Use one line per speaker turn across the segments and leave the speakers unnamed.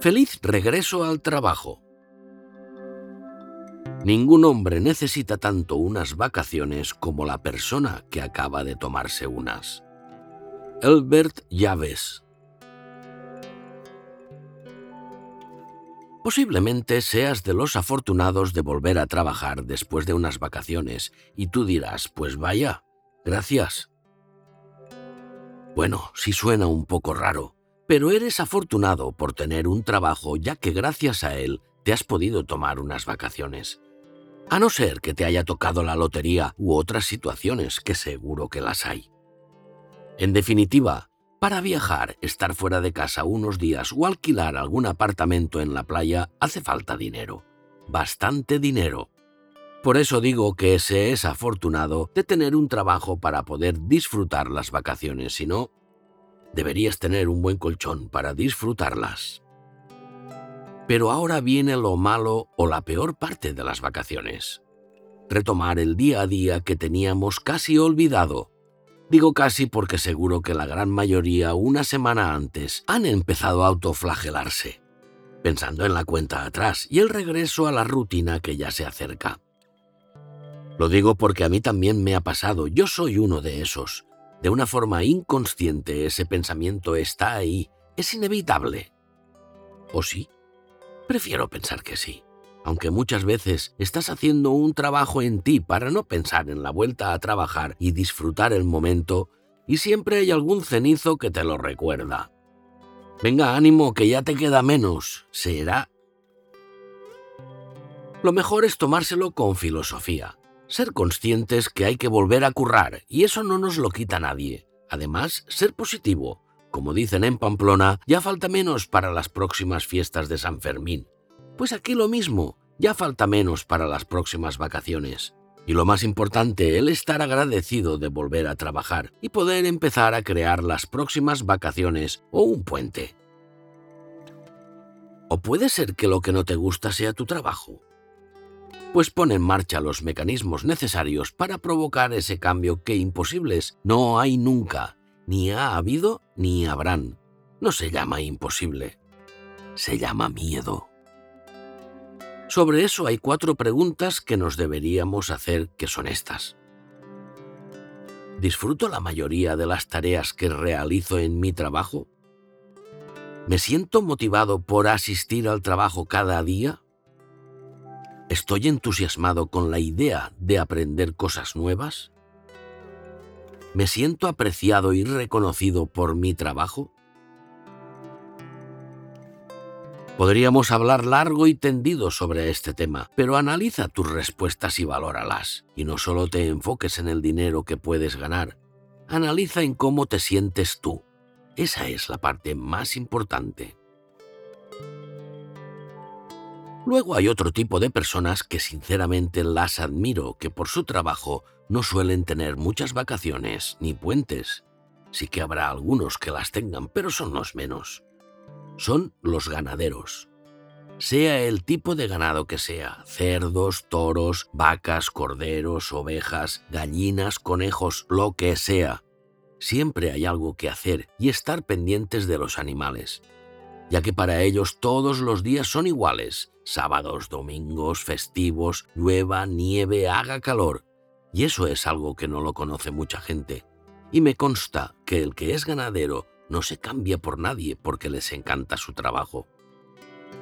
Feliz regreso al trabajo. Ningún hombre necesita tanto unas vacaciones como la persona que acaba de tomarse unas. Elbert Llaves Posiblemente seas de los afortunados de volver a trabajar después de unas vacaciones y tú dirás, pues vaya, gracias. Bueno, sí suena un poco raro, pero eres afortunado por tener un trabajo ya que gracias a él te has podido tomar unas vacaciones. A no ser que te haya tocado la lotería u otras situaciones que seguro que las hay. En definitiva, para viajar, estar fuera de casa unos días o alquilar algún apartamento en la playa hace falta dinero. Bastante dinero. Por eso digo que se es afortunado de tener un trabajo para poder disfrutar las vacaciones, si no, deberías tener un buen colchón para disfrutarlas. Pero ahora viene lo malo o la peor parte de las vacaciones. Retomar el día a día que teníamos casi olvidado Digo casi porque seguro que la gran mayoría una semana antes han empezado a autoflagelarse, pensando en la cuenta atrás y el regreso a la rutina que ya se acerca. Lo digo porque a mí también me ha pasado, yo soy uno de esos. De una forma inconsciente ese pensamiento está ahí, es inevitable. ¿O sí? Prefiero pensar que sí aunque muchas veces estás haciendo un trabajo en ti para no pensar en la vuelta a trabajar y disfrutar el momento, y siempre hay algún cenizo que te lo recuerda. Venga, ánimo, que ya te queda menos. Será. Lo mejor es tomárselo con filosofía. Ser conscientes que hay que volver a currar, y eso no nos lo quita nadie. Además, ser positivo. Como dicen en Pamplona, ya falta menos para las próximas fiestas de San Fermín. Pues aquí lo mismo, ya falta menos para las próximas vacaciones. Y lo más importante, el estar agradecido de volver a trabajar y poder empezar a crear las próximas vacaciones o un puente. ¿O puede ser que lo que no te gusta sea tu trabajo? Pues pon en marcha los mecanismos necesarios para provocar ese cambio que imposibles no hay nunca, ni ha habido ni habrán. No se llama imposible, se llama miedo. Sobre eso hay cuatro preguntas que nos deberíamos hacer que son estas. ¿Disfruto la mayoría de las tareas que realizo en mi trabajo? ¿Me siento motivado por asistir al trabajo cada día? ¿Estoy entusiasmado con la idea de aprender cosas nuevas? ¿Me siento apreciado y reconocido por mi trabajo? Podríamos hablar largo y tendido sobre este tema, pero analiza tus respuestas y valóralas. Y no solo te enfoques en el dinero que puedes ganar, analiza en cómo te sientes tú. Esa es la parte más importante. Luego hay otro tipo de personas que sinceramente las admiro, que por su trabajo no suelen tener muchas vacaciones ni puentes. Sí que habrá algunos que las tengan, pero son los menos son los ganaderos. Sea el tipo de ganado que sea, cerdos, toros, vacas, corderos, ovejas, gallinas, conejos, lo que sea, siempre hay algo que hacer y estar pendientes de los animales, ya que para ellos todos los días son iguales, sábados, domingos, festivos, llueva, nieve, haga calor, y eso es algo que no lo conoce mucha gente. Y me consta que el que es ganadero no se cambia por nadie porque les encanta su trabajo.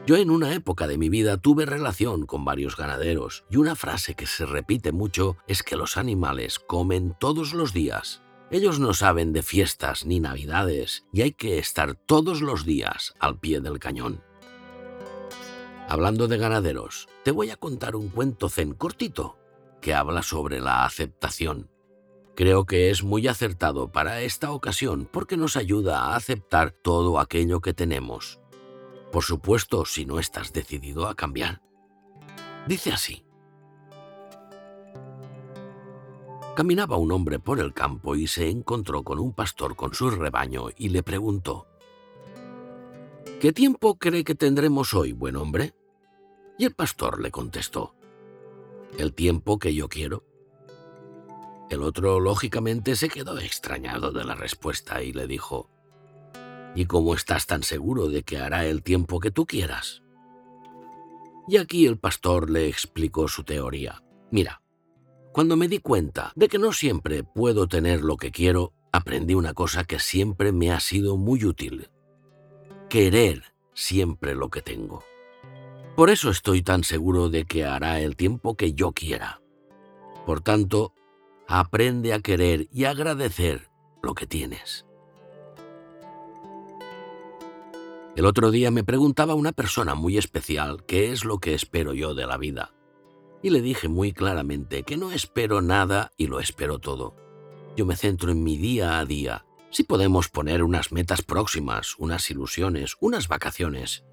Yo en una época de mi vida tuve relación con varios ganaderos y una frase que se repite mucho es que los animales comen todos los días. Ellos no saben de fiestas ni navidades y hay que estar todos los días al pie del cañón. Hablando de ganaderos, te voy a contar un cuento zen cortito que habla sobre la aceptación. Creo que es muy acertado para esta ocasión porque nos ayuda a aceptar todo aquello que tenemos. Por supuesto, si no estás decidido a cambiar. Dice así. Caminaba un hombre por el campo y se encontró con un pastor con su rebaño y le preguntó, ¿Qué tiempo cree que tendremos hoy, buen hombre? Y el pastor le contestó, El tiempo que yo quiero. El otro, lógicamente, se quedó extrañado de la respuesta y le dijo, ¿Y cómo estás tan seguro de que hará el tiempo que tú quieras? Y aquí el pastor le explicó su teoría. Mira, cuando me di cuenta de que no siempre puedo tener lo que quiero, aprendí una cosa que siempre me ha sido muy útil. Querer siempre lo que tengo. Por eso estoy tan seguro de que hará el tiempo que yo quiera. Por tanto, aprende a querer y agradecer lo que tienes. El otro día me preguntaba una persona muy especial qué es lo que espero yo de la vida. Y le dije muy claramente que no espero nada y lo espero todo. Yo me centro en mi día a día. Si podemos poner unas metas próximas, unas ilusiones, unas vacaciones.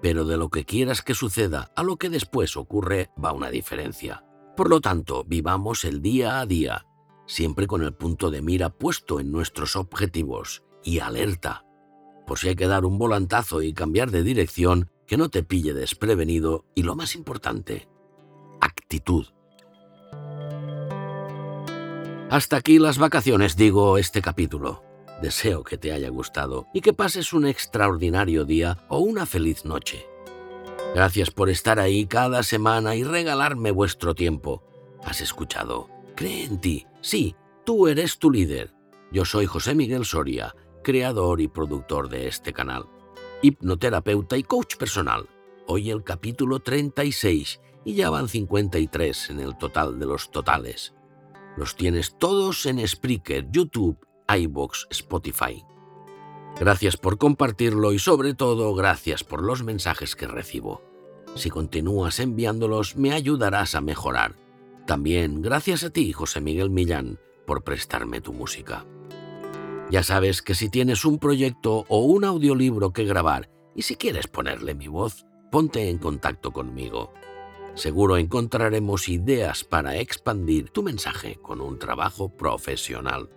Pero de lo que quieras que suceda a lo que después ocurre va una diferencia. Por lo tanto, vivamos el día a día, siempre con el punto de mira puesto en nuestros objetivos y alerta por si hay que dar un volantazo y cambiar de dirección, que no te pille desprevenido y lo más importante, actitud. Hasta aquí las vacaciones, digo, este capítulo. Deseo que te haya gustado y que pases un extraordinario día o una feliz noche. Gracias por estar ahí cada semana y regalarme vuestro tiempo. ¿Has escuchado? Cree en ti. Sí, tú eres tu líder. Yo soy José Miguel Soria creador y productor de este canal, hipnoterapeuta y coach personal. Hoy el capítulo 36 y ya van 53 en el total de los totales. Los tienes todos en Spreaker, YouTube, iBox, Spotify. Gracias por compartirlo y sobre todo gracias por los mensajes que recibo. Si continúas enviándolos me ayudarás a mejorar. También gracias a ti, José Miguel Millán, por prestarme tu música. Ya sabes que si tienes un proyecto o un audiolibro que grabar y si quieres ponerle mi voz, ponte en contacto conmigo. Seguro encontraremos ideas para expandir tu mensaje con un trabajo profesional.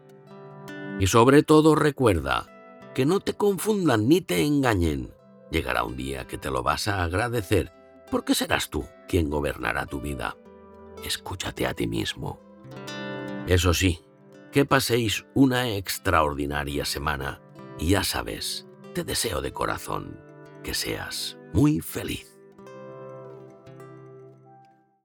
Y sobre todo recuerda que no te confundan ni te engañen. Llegará un día que te lo vas a agradecer porque serás tú quien gobernará tu vida. Escúchate a ti mismo. Eso sí, que paséis una extraordinaria semana y ya sabes, te deseo de corazón que seas muy feliz.